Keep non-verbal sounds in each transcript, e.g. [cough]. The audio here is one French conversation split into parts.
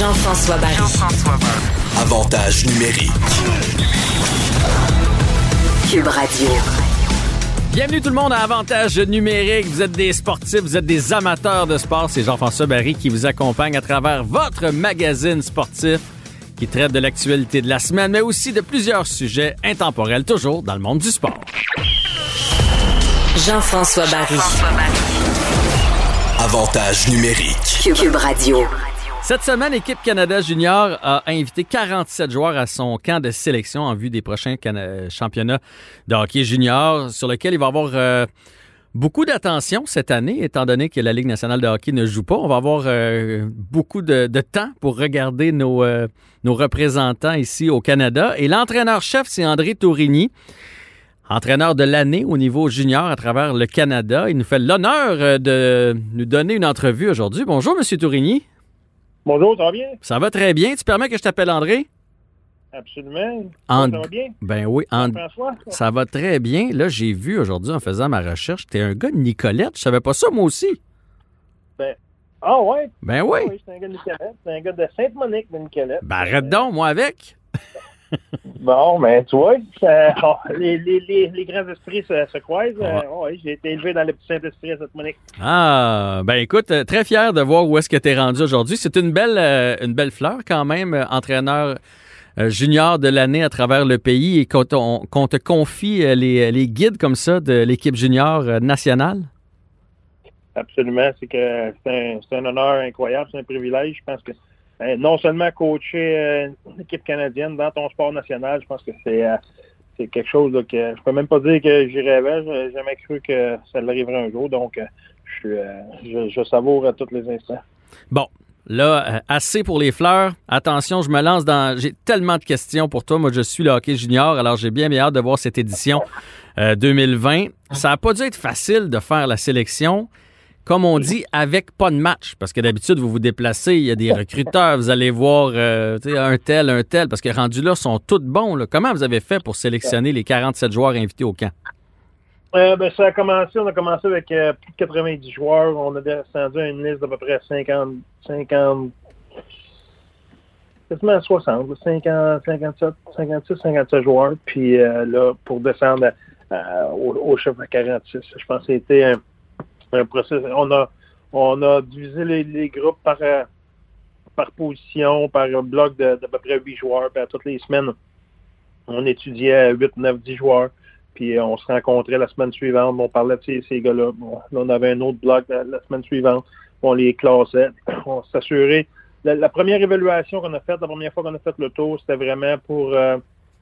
Jean-François Barry. Avantage numérique. Cube Radio. Bienvenue tout le monde à Avantage numérique. Vous êtes des sportifs, vous êtes des amateurs de sport. C'est Jean-François Barry qui vous accompagne à travers votre magazine sportif qui traite de l'actualité de la semaine, mais aussi de plusieurs sujets intemporels, toujours dans le monde du sport. Jean-François Barry. Avantage numérique. Cube Radio. Cette semaine, l'équipe Canada Junior a invité 47 joueurs à son camp de sélection en vue des prochains cana- championnats de hockey junior, sur lequel il va y avoir euh, beaucoup d'attention cette année, étant donné que la Ligue nationale de hockey ne joue pas. On va avoir euh, beaucoup de, temps pour regarder nos, euh, nos représentants ici au Canada. Et l'entraîneur-chef, c'est André Tourigny. Entraîneur de l'année au niveau junior à travers le Canada. Il nous fait l'honneur euh, de nous donner une entrevue aujourd'hui. Bonjour, Monsieur Tourigny. Bonjour, ça va bien? Ça va très bien. Tu permets que je t'appelle André? Absolument. And- Ça va bien? Ben oui, And- François? ça va très bien. Là, j'ai vu aujourd'hui en faisant ma recherche, t'es un gars de Nicolette. Je savais pas ça, moi aussi. Ah ouais? Ben oui. Ah c'est un gars de Nicolette. C'est un gars de Sainte-Monique de Nicolette. Ben arrête donc, moi avec. [laughs] Bon, ben tu vois, oh, les, les, les, les grands esprits se, se croisent. Euh, ouais, j'ai été élevé dans le petit Saint-Esprit à Sainte-Monique. Ah, ben écoute, euh, très fier de voir où est-ce que t'es rendu aujourd'hui. C'est une belle, euh, une belle fleur quand même, entraîneur junior de l'année à travers le pays et qu'on te confie les, les guides comme ça de l'équipe junior nationale? Absolument. C'est que c'est un, un honneur incroyable, c'est un privilège. Je pense que non seulement coacher euh, une équipe canadienne dans ton sport national, je pense que c'est euh, quelque chose que je peux même pas dire que j'y rêvais. J'ai jamais cru que ça arriverait un jour. Donc, euh, je, euh, je, savoure à tous les instants. Bon, là, euh, assez pour les fleurs. Attention, je me lance dans. J'ai tellement de questions pour toi. Moi, je suis le hockey junior, alors j'ai bien, bien hâte de voir cette édition euh, 2020. Ça n'a pas dû être facile de faire la sélection. Comme on dit, avec pas de match. Parce que d'habitude, vous vous déplacez, il y a des recruteurs, vous allez voir euh, un tel, un tel, parce que rendus là, sont tous bons. Comment vous avez fait pour sélectionner les 47 joueurs invités au camp? Euh, ben, ça a commencé, on a commencé avec euh, plus de 90 joueurs. On a descendu à une liste d'à peu près 50, 50, quasiment 60, là, 50, 57, 56, 57 joueurs. Puis là, pour descendre au, au chiffre à 46, je pense que c'était un, un processus. On a, on a divisé les, les groupes par, euh, par position, par un bloc de, d'à peu près 8 joueurs. Puis à toutes les semaines, on étudiait 8, 9, 10 joueurs. Puis euh, on se rencontrait la semaine suivante, on parlait de ces, ces gars-là. Bon, là, on avait un autre bloc la, la semaine suivante, on les classait. [clears throat] On s'assurait. La, la première évaluation qu'on a faite, la première fois qu'on a fait le tour, c'était vraiment pour euh,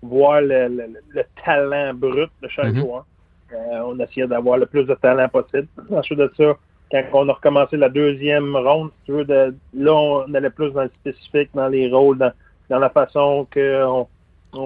voir le, le- le talent brut de chaque Mhm. joueur. Euh, on essayait d'avoir le plus de talent possible. Ensuite de ça, quand on a recommencé la deuxième ronde, si tu veux, de, là, on allait plus dans le spécifique, dans les rôles, dans, dans la façon qu'on on,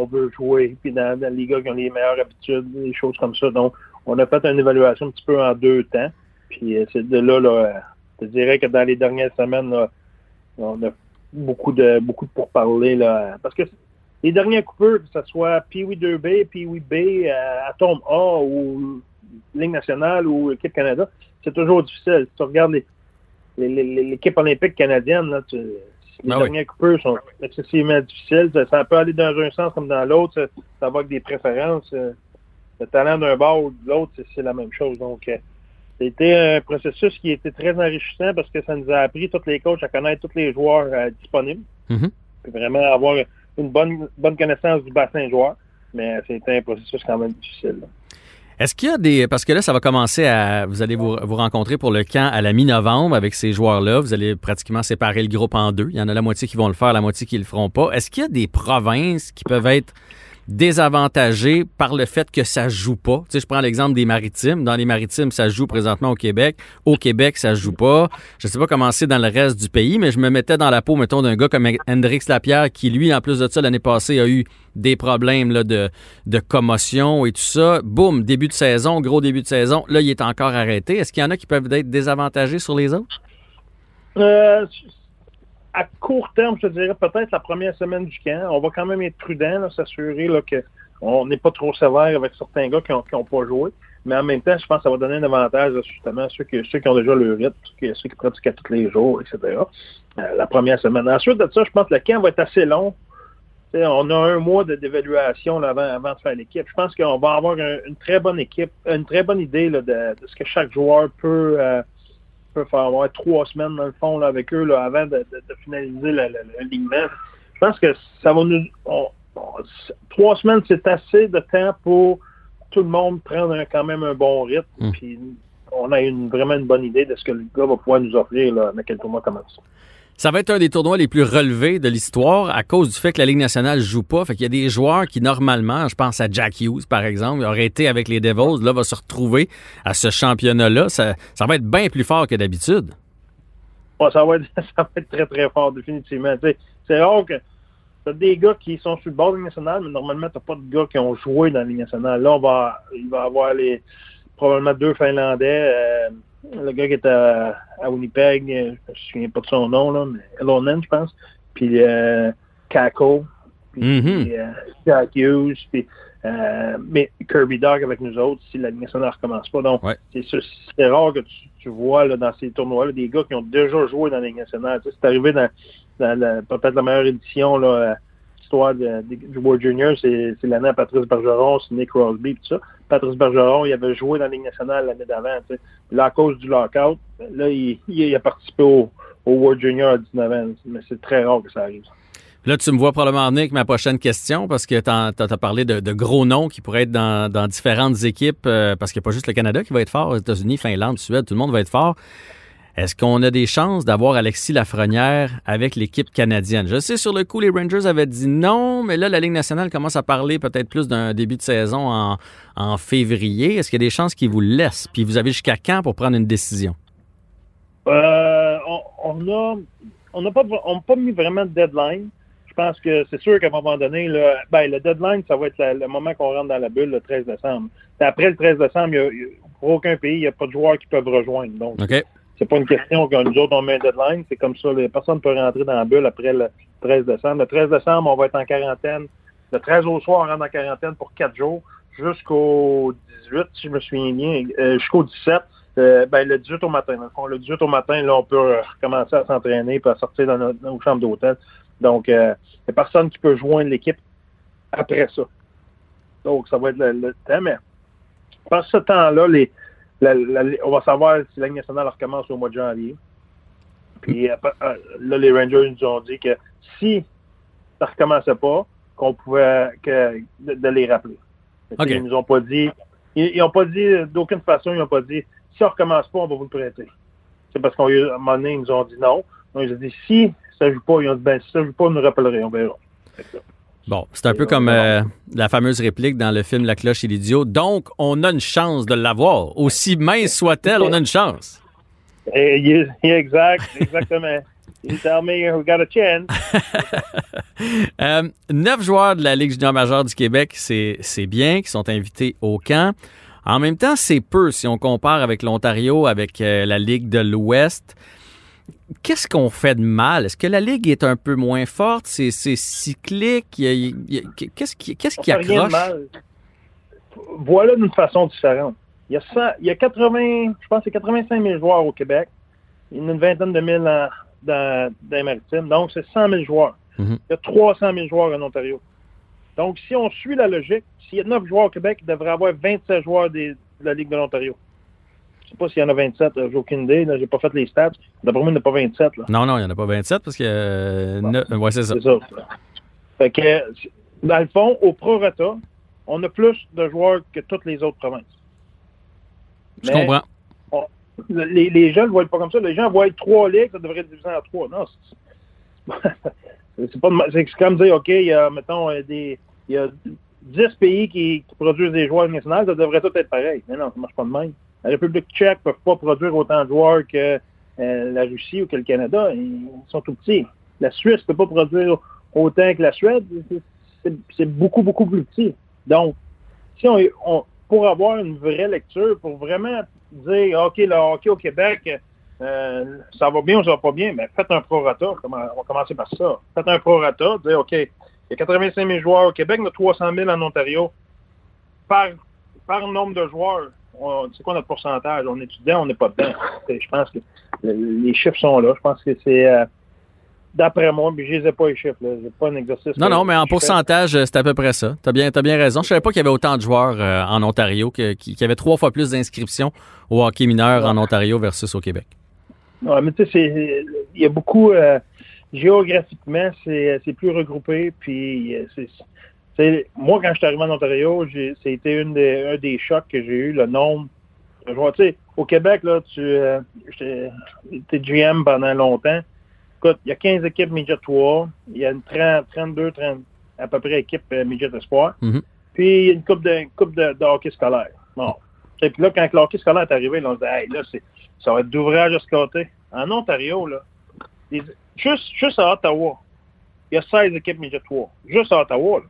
on veut jouer, puis dans, les gars qui ont les meilleures habitudes, des choses comme ça. Donc, on a fait une évaluation un petit peu en deux temps. Puis euh, c'est de là, là, je dirais que dans les dernières semaines, là, on a beaucoup de beaucoup de pourparlers. Là, parce que les derniers coupeurs, que ce soit Pee-Wee 2B, Pee-Wee B, euh, Atome A ou Ligue nationale ou l'équipe Canada, c'est toujours difficile. Si tu regardes les- les- les- l'équipe olympique canadienne, là, tu- les oui. derniers coupeurs sont excessivement difficiles. Ça, ça peut aller dans un sens comme dans l'autre. Ça, ça va avec des préférences. Euh, Le talent d'un bord ou de l'autre, c'est- la même chose. Donc, euh, C'était un processus qui était très enrichissant parce que ça nous a appris, tous les coachs, à connaître tous les joueurs euh, disponibles. Mhm. Puis vraiment avoir une bonne, bonne connaissance du bassin joueur. Mais c'était un processus quand même difficile. Est-ce qu'il y a des. Parce que là, ça va commencer à. Vous allez vous, vous rencontrer pour le camp à la mi-novembre avec ces joueurs-là. Vous allez pratiquement séparer le groupe en deux. Il y en a la moitié qui vont le faire, la moitié qui le feront pas. Est-ce qu'il y a des provinces qui peuvent être désavantagées par le fait que ça joue pas? Tu sais, je prends l'exemple des maritimes. Dans les maritimes, ça joue présentement au Québec. Au Québec, ça joue pas. Je sais pas comment c'est dans le reste du pays, mais je me mettais dans la peau, mettons, d'un gars comme Hendrix Lapierre qui, lui, en plus de ça, l'année passée, a eu des problèmes là, de, de commotion et tout ça. Boum, début de saison, gros début de saison. Là, il est encore arrêté. Est-ce qu'il y en a qui peuvent être désavantagés sur les autres? Euh, à court terme, je dirais peut-être la première semaine du camp. On va quand même être prudent, s'assurer qu'on n'est pas trop sévère avec certains gars qui n'ont pas joué. Mais en même temps, je pense que ça va donner un avantage justement à ceux qui, ont déjà le rythme, ceux qui, pratiquent à tous les jours, etc. Euh, la première semaine. Ensuite de ça, je pense que le camp va être assez long. On a un mois d'évaluation avant, de faire l'équipe. Je pense qu'on va avoir un- une très bonne équipe, une très bonne idée de ce que chaque joueur peut, euh, peut faire. Avoir trois semaines dans le fond là, avec eux là, avant de, de- de finaliser l'alignement. Je pense que ça va nous. on- on- trois semaines, c'est assez de temps pour tout le monde prendre un- quand même un bon rythme. Mm. Puis on a une, vraiment une bonne idée de ce que le gars va pouvoir nous offrir là, quand le tournoi commence. Ça va être un des tournois les plus relevés de l'histoire à cause du fait que la Ligue nationale joue pas. Fait qu'il y a des joueurs qui, normalement, je pense à Jack Hughes, par exemple, aurait été avec les Devils, là, va se retrouver à ce championnat-là. Ça, ça va être bien plus fort que d'habitude. Ouais, ça, va être, [laughs] ça va être très, très fort, définitivement. C'est rare que tu as des gars qui sont sur le bord de la Ligue nationale, mais normalement, tu pas de gars qui ont joué dans la Ligue nationale. Là, on va, il va avoir les, probablement deux Finlandais. euh, le gars qui était à, à Winnipeg, euh, je me souviens pas de son nom, là, mais Elonen, je pense. Puis euh, Kako. Puis Mhm. euh, Jack Hughes. Puis, euh, mais Kirby Dog avec nous autres si la ne recommence pas. Donc, Ouais. c'est rare que tu, tu vois là, dans ces tournois-là des gars qui ont déjà joué dans la Ligue nationale. Tu sais, c'est arrivé dans, dans peut-être la meilleure édition, là, histoire de- de- du World Junior, c'est l'année à Patrice Bergeron, c'est Nick Crosby, tout ça. Patrice Bergeron, il avait joué dans la Ligue nationale l'année d'avant. Là, à cause du lockout, là, il, a participé au, World Junior à 19 ans. Mais c'est très rare que ça arrive. Là, tu me vois probablement venir avec ma prochaine question parce que tu as parlé de, gros noms qui pourraient être dans, différentes équipes euh, parce qu'il n'y a pas juste le Canada qui va être fort, aux États-Unis, Finlande, Suède, tout le monde va être fort. Est-ce qu'on a des chances d'avoir Alexis Lafrenière avec l'équipe canadienne? Je sais, sur le coup, les Rangers avaient dit non, mais là, la Ligue nationale commence à parler peut-être plus d'un début de saison en, en février. Est-ce qu'il y a des chances qu'ils vous laissent? Puis vous avez jusqu'à quand pour prendre une décision? Euh, on, on a on n'a pas on pas mis vraiment de deadline. Je pense que c'est sûr qu'à un moment donné, ben, le deadline, ça va être la- le moment qu'on rentre dans la bulle le 13 décembre. Après le 13 décembre, il y a- pour aucun pays, il n'y a pas de joueurs qui peuvent rejoindre. Donc? C'est pas une question que nous autres, on met un deadline. C'est comme ça. Les personnes peuvent rentrer dans la bulle après le 13 décembre. Le 13 décembre, on va être en quarantaine. Le 13 au soir, on rentre en quarantaine pour quatre jours jusqu'au 18, si je me souviens bien, euh, jusqu'au 17. Euh, ben, le 18 au matin. dans le fond. Le 18 au matin, là, on peut euh, recommencer à s'entraîner et à sortir dans nos, nos chambres d'hôtel. Donc, euh, il n'y a personne qui peut joindre l'équipe après ça. Donc, ça va être le, le temps. Mais par ce temps-là, les, la- la- on va savoir si la Ligue nationale recommence au mois de janvier. Puis euh, euh, là, les Rangers nous ont dit que si ça ne recommençait pas, qu'on pouvait que, de, de les rappeler. Ils nous ont pas dit. Ils n'ont pas dit d'aucune façon, ils n'ont pas dit si on recommence pas, on va vous le prêter. C'est parce qu'à un moment donné, ils nous ont dit non. Donc, ils ont dit si ça joue pas, ils ont dit ben si ça joue pas, on nous rappellerait, on verra. Bon, c'est un peu comme euh, la fameuse réplique dans le film La cloche et l'idiot. Donc, on a une chance de l'avoir. Aussi mince soit-elle, on a une chance. Exact, [laughs] exactement. You tell me we got a chance. [laughs] Euh, neuf joueurs de la Ligue junior majeure du Québec, c'est c'est bien, qui sont invités au camp. En même temps, c'est peu si on compare avec l'Ontario, avec euh, la Ligue de l'Ouest. Qu'est-ce qu'on fait de mal? Est-ce que la Ligue est un peu moins forte? C'est cyclique? Qu'est-ce qui, qu'est-ce qui fait rien de accroche? mal. Voilà d'une façon différente. Il y a, 100 il y a 80, je pense c'est 85 000 joueurs au Québec. Il y en a une vingtaine de mille en- dans, dans les maritimes. Donc, c'est 100 000 joueurs. Mhm. Il y a 300 000 joueurs en Ontario. Donc, si on suit la logique, s'il y a 9 joueurs au Québec, il devrait y avoir 27 joueurs des- de la Ligue de l'Ontario. Je sais pas s'il y en a 27, euh, j'ai aucune idée. J'ai pas fait les stats. D'après moi, il n'y en a pas 27. Là. Non, non, il n'y en a pas 27 parce que. euh, ne- ouais, c'est ça. C'est ça. Fait que, dans le fond, au prorata, on a plus de joueurs que toutes les autres provinces. Je Mais comprends. Les, les gens ne le voient pas comme ça. Les gens voient trois ligues, ça devrait être divisé en trois. Non, c'est- pas c'est comme dire, OK, il y a, mettons, euh, des, il y a 10 pays qui, qui produisent des joueurs nationaux, ça devrait tout être pareil. Mais non, ça marche pas de même. La République tchèque ne peut pas produire autant de joueurs que euh, la Russie ou que le Canada. Ils sont tout petits. La Suisse ne peut pas produire autant que la Suède. C'est- beaucoup, beaucoup plus petit. Donc, si on, on- pour avoir une vraie lecture, pour vraiment dire, OK, le hockey au Québec, euh, ça va bien ou ça va pas bien, mais faites un prorata. On va commencer par ça. Faites un prorata, dire, OK, il y a 85 000 joueurs au Québec, a 300 000 en Ontario. Par, par nombre de joueurs, c'est quoi notre pourcentage? On est dedans, on n'est pas dedans. Je pense que le- les chiffres sont là. Je pense que c'est, euh, d'après moi, mais je les ai pas les chiffres. là. J'ai pas un exercice. Non, non, mais en je pourcentage, euh, c'est à peu près ça. T'as bien, t'as bien raison. Je savais pas qu'il y avait autant de joueurs euh, en Ontario, qu'il y avait trois fois plus d'inscriptions au hockey mineur en Ontario versus au Québec. Ouais, mais tu sais, il y a beaucoup euh, géographiquement, c'est plus regroupé. Puis moi, quand je suis arrivé en Ontario, c'était une des, un des chocs que j'ai eu, le nombre de joueurs. Tu sais, au Québec, là, tu euh, j'étais GM pendant longtemps. Écoute, il y a 15 équipes Midget 3, il y a une 30, 32, 30, à peu près équipes euh, Midget Espoir. Mhm. Puis il y a une coupe de, une coupe de, de hockey scolaire. Bon. Et puis là, quand le hockey scolaire est arrivé, là, on se dit, hey, là, c'est, ça va être d'ouvrage à ce côté. En Ontario, là, les- juste, juste à Ottawa, il y a 16 équipes Midget 3. Juste à Ottawa, là.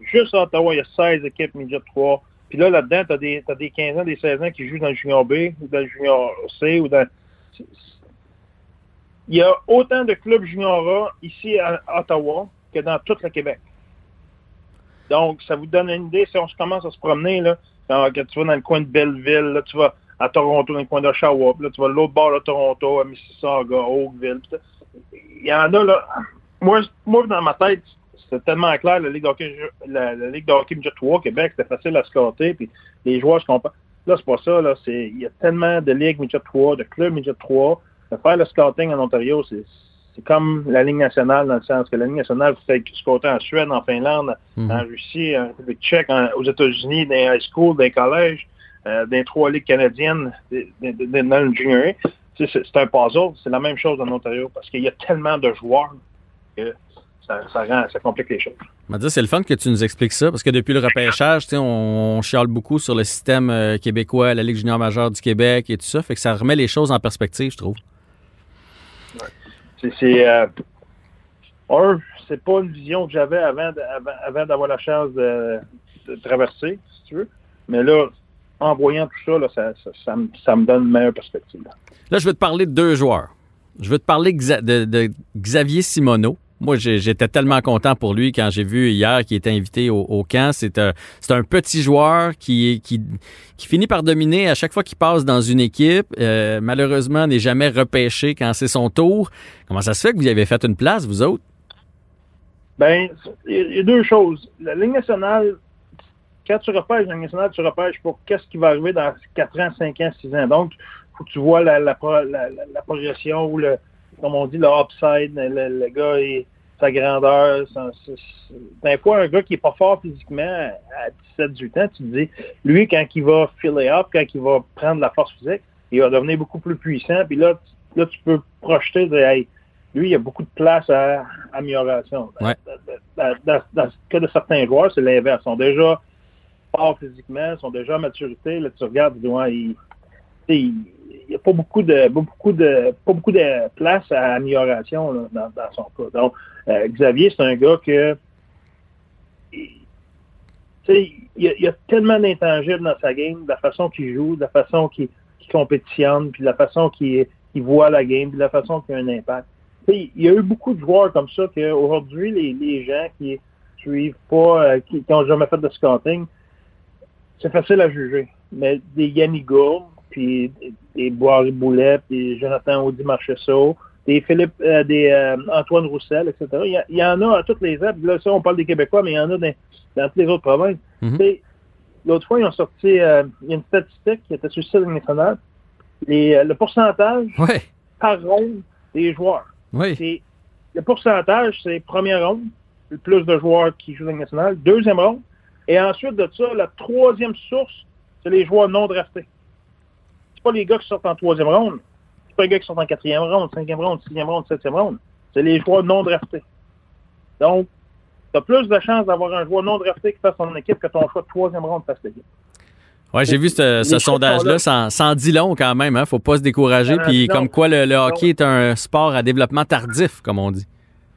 Juste à Ottawa, il y a 16 équipes Midget 3. Puis là, là-dedans, tu as des, des 15 ans, des 16 ans qui jouent dans le Junior B ou dans le Junior C ou dans. Il y a autant de clubs Junior A ici à Ottawa que dans tout le Québec. Donc, ça vous donne une idée. Si on commence à se promener, là, quand tu vas dans le coin de Belleville, là, tu vas à Toronto, dans le coin d'Oshawa, puis là, tu vas de l'autre bord de Toronto, à Mississauga, Oakville. Il y en a, là. Moi, moi, dans ma tête, c'était tellement clair, la Ligue de hockey, la, la Ligue de hockey Midget 3 au Québec, c'était facile à scorer, puis les joueurs se comparent. Là, c'est pas ça, là. C'est, il y a tellement de ligues Midget 3, de clubs Midget 3. De faire le scouting en Ontario, c'est, c'est comme la Ligue nationale, dans le sens que la Ligue nationale, vous faites scouter en Suède, en Finlande, Mhm. en Russie, en République tchèque, en- aux États-Unis, dans les high school, dans les collèges, euh, dans les trois ligues canadiennes, dans le junior C'est, c'est un puzzle. C'est la même chose en Ontario parce qu'il y a tellement de joueurs que ça, ça rend, ça complique les choses. C'est le fun que tu nous expliques ça, parce que depuis le repêchage, on, on chiale beaucoup sur le système euh, québécois, la Ligue junior majeure du Québec et tout ça, fait que ça remet les choses en perspective, je trouve. C'est, c'est, euh, un, c'est pas une vision que j'avais avant, avant, avant d'avoir la chance de, de traverser, si tu veux. Mais là, en voyant tout ça, là, ça, ça, ça me, ça me donne une meilleure perspective. là. Je veux te parler de deux joueurs. Je veux te parler de, de Xavier Simoneau. Moi, j'étais tellement content pour lui quand j'ai vu hier qu'il était invité au, camp. C'est un, c'est un petit joueur qui, finit par dominer à chaque fois qu'il passe dans une équipe. Euh, malheureusement, n'est jamais repêché quand c'est son tour. Comment ça se fait que vous y avez fait une place, vous autres? Ben, il y a- deux choses. La Ligue nationale, quand tu repêches la Ligue nationale, tu repêches pour qu'est-ce qui va arriver dans 4 ans, 5 ans, 6 ans. Donc, faut que tu vois la, la, pro- la, la- la progression ou le, comme on dit, le upside, le, gars et sa grandeur. son- c'est- Des fois, un gars qui est pas fort physiquement à 17-18 ans, tu te dis, lui, quand il va filer up, quand il va prendre la force physique, il va devenir beaucoup plus puissant. Puis là, tu- là tu peux projeter de, hey, lui, il y a beaucoup de place à amélioration. Dans- Ouais. Dans, dans- dans le cas de certains joueurs, c'est l'inverse. Ils sont déjà forts physiquement, ils sont déjà à maturité. Là, tu regardes, il sais, il n'y a pas beaucoup de beaucoup de pas beaucoup de place à amélioration là, dans, dans son cas. Donc, euh, Xavier, c'est un gars que il- y, a, il y a tellement d'intangibles dans sa game, de la façon qu'il joue, de la façon qu'il compétitionne, puis de la façon qu'il voit la game, puis de la façon qu'il a un impact. Il y a eu beaucoup de joueurs comme ça qu'aujourd'hui, les, les gens qui suivent pas, euh, qui n'ont jamais fait de scouting, c'est facile à juger. Mais des Yannick Gourde, puis des, Boiry Boulet, puis Jonathan Audi Marcheseau, des Philippe, euh, des euh, Antoine Roussel, etc. Il y, a- il y en a à toutes les. Puis là, ça, on parle des Québécois, mais il y en a dans, dans toutes les autres provinces. Mhm. Sais, l'autre fois, ils ont sorti euh, une statistique qui était sur le site national. Les, le pourcentage par ronde des joueurs. le pourcentage, c'est première ronde, le plus de joueurs qui jouent dans la Ligue nationale, deuxième ronde, et ensuite de ça, la troisième source, c'est les joueurs non draftés. C'est pas les gars qui sortent en troisième ronde, pas les gars qui sortent en quatrième ronde, cinquième ronde, sixième ronde, septième ronde. C'est les joueurs non draftés. Donc, tu as plus de chances d'avoir un joueur non drafté qui fasse son équipe que ton choix de troisième ronde fasse l'équipe. Ouais, j'ai vu ce, sondage-là, sont ça en dit long quand même, hein. Faut pas se décourager. Puis comme quoi le, le hockey est un sport à développement tardif, comme on dit.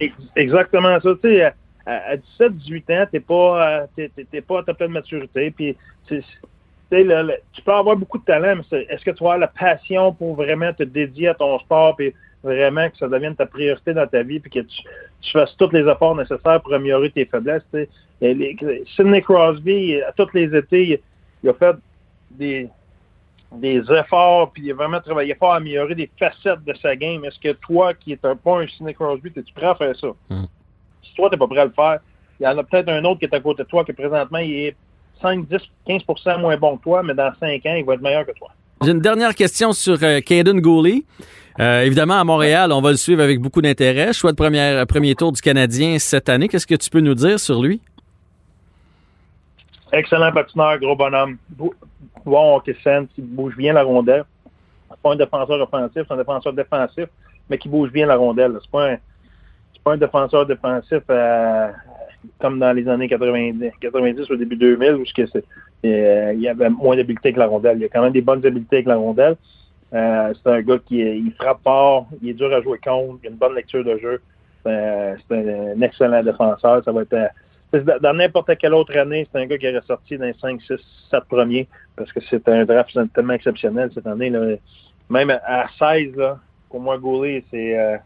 Ex- Exactement ça. Tu sais, à, à 17, 18 ans, t'es pas, euh, pas à ta pleine maturité. Puis, tu sais, le- le- tu peux avoir beaucoup de talent, mais est-ce que tu vas avoir la passion pour vraiment te dédier à ton sport, puis vraiment que ça devienne ta priorité dans ta vie, puis que tu, tu fasses tous les efforts nécessaires pour améliorer tes faiblesses. Et les- Sidney Crosby, à tous les étés, il, il a fait des, des efforts, puis il a vraiment travaillé fort à améliorer des facettes de sa game. Est-ce que toi, qui est un, pas un Sidney Crosby, es-tu prêt à faire ça? Hmm. Si toi, tu pas prêt à le faire, il y en a peut-être un autre qui est à côté de toi, que présentement, il est 5, 10, 15 moins bon que toi, mais dans 5 ans, il va être meilleur que toi. J'ai une dernière question sur euh, Caden Gooley. Euh, évidemment, à Montréal, on va le suivre avec beaucoup d'intérêt. Choix de première, premier tour du Canadien cette année. Qu'est-ce que tu peux nous dire sur lui? Excellent patineur, gros bonhomme. Bon hockey sense, qui bouge bien la rondelle. C'est pas un défenseur offensif, c'est un défenseur défensif, mais qui bouge bien la rondelle. C'est pas un, pas un défenseur défensif euh, comme dans les années 90, 90 au début 2000, où euh, il y avait moins d'habileté que la rondelle. Il y a quand même des bonnes habiletés avec la rondelle. Euh, c'est un gars qui est- frappe fort, il est dur à jouer contre, il a une bonne lecture de jeu. Euh, c'est un, excellent défenseur. Ça va être dans n'importe quelle autre année, c'est un gars qui aurait sorti dans les 5, 6, 7 premiers parce que c'est un draft tellement exceptionnel cette année. Là. Même à- à 16, là, pour moi, Goulet, c'est un,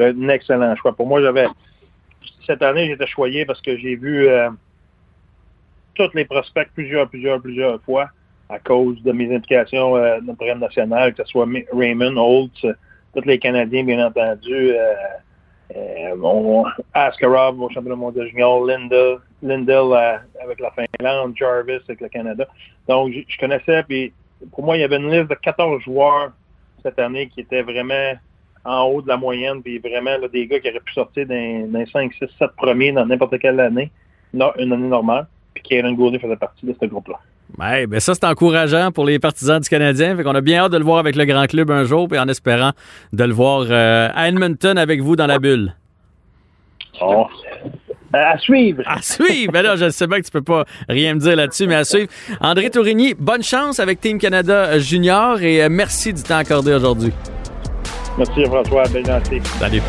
un excellent choix. Pour moi, j'avais cette année, j'étais choyé parce que j'ai vu euh, tous les prospects plusieurs, plusieurs, plusieurs fois à cause de mes implications euh, dans le national, que ce soit Raymond, Holtz, tous les Canadiens, bien entendu. Euh, euh, mon Askarov au championnat mondial junior, Lindell, Lindell euh, avec la Finlande, Jarvis avec le Canada. Donc, je, je connaissais, puis pour moi, il y avait une liste de 14 joueurs cette année qui étaient vraiment en haut de la moyenne, puis vraiment là, des gars qui auraient pu sortir les 5, 6, 7 premiers dans n'importe quelle année, non, une année normale, puis Kieran Goulet faisait partie de ce groupe-là. Ouais, ben ça, c'est encourageant pour les partisans du Canadien. Fait qu'on a bien hâte de le voir avec le grand club un jour, puis en espérant de le voir euh, à Edmonton avec vous dans la bulle. Bon. À suivre! À suivre! Ben là, je sais bien que tu peux pas rien me dire là-dessus, mais à suivre. André Tourigny, bonne chance avec Team Canada Junior et euh, merci du temps accordé aujourd'hui. Merci François, bien gentil. Salut.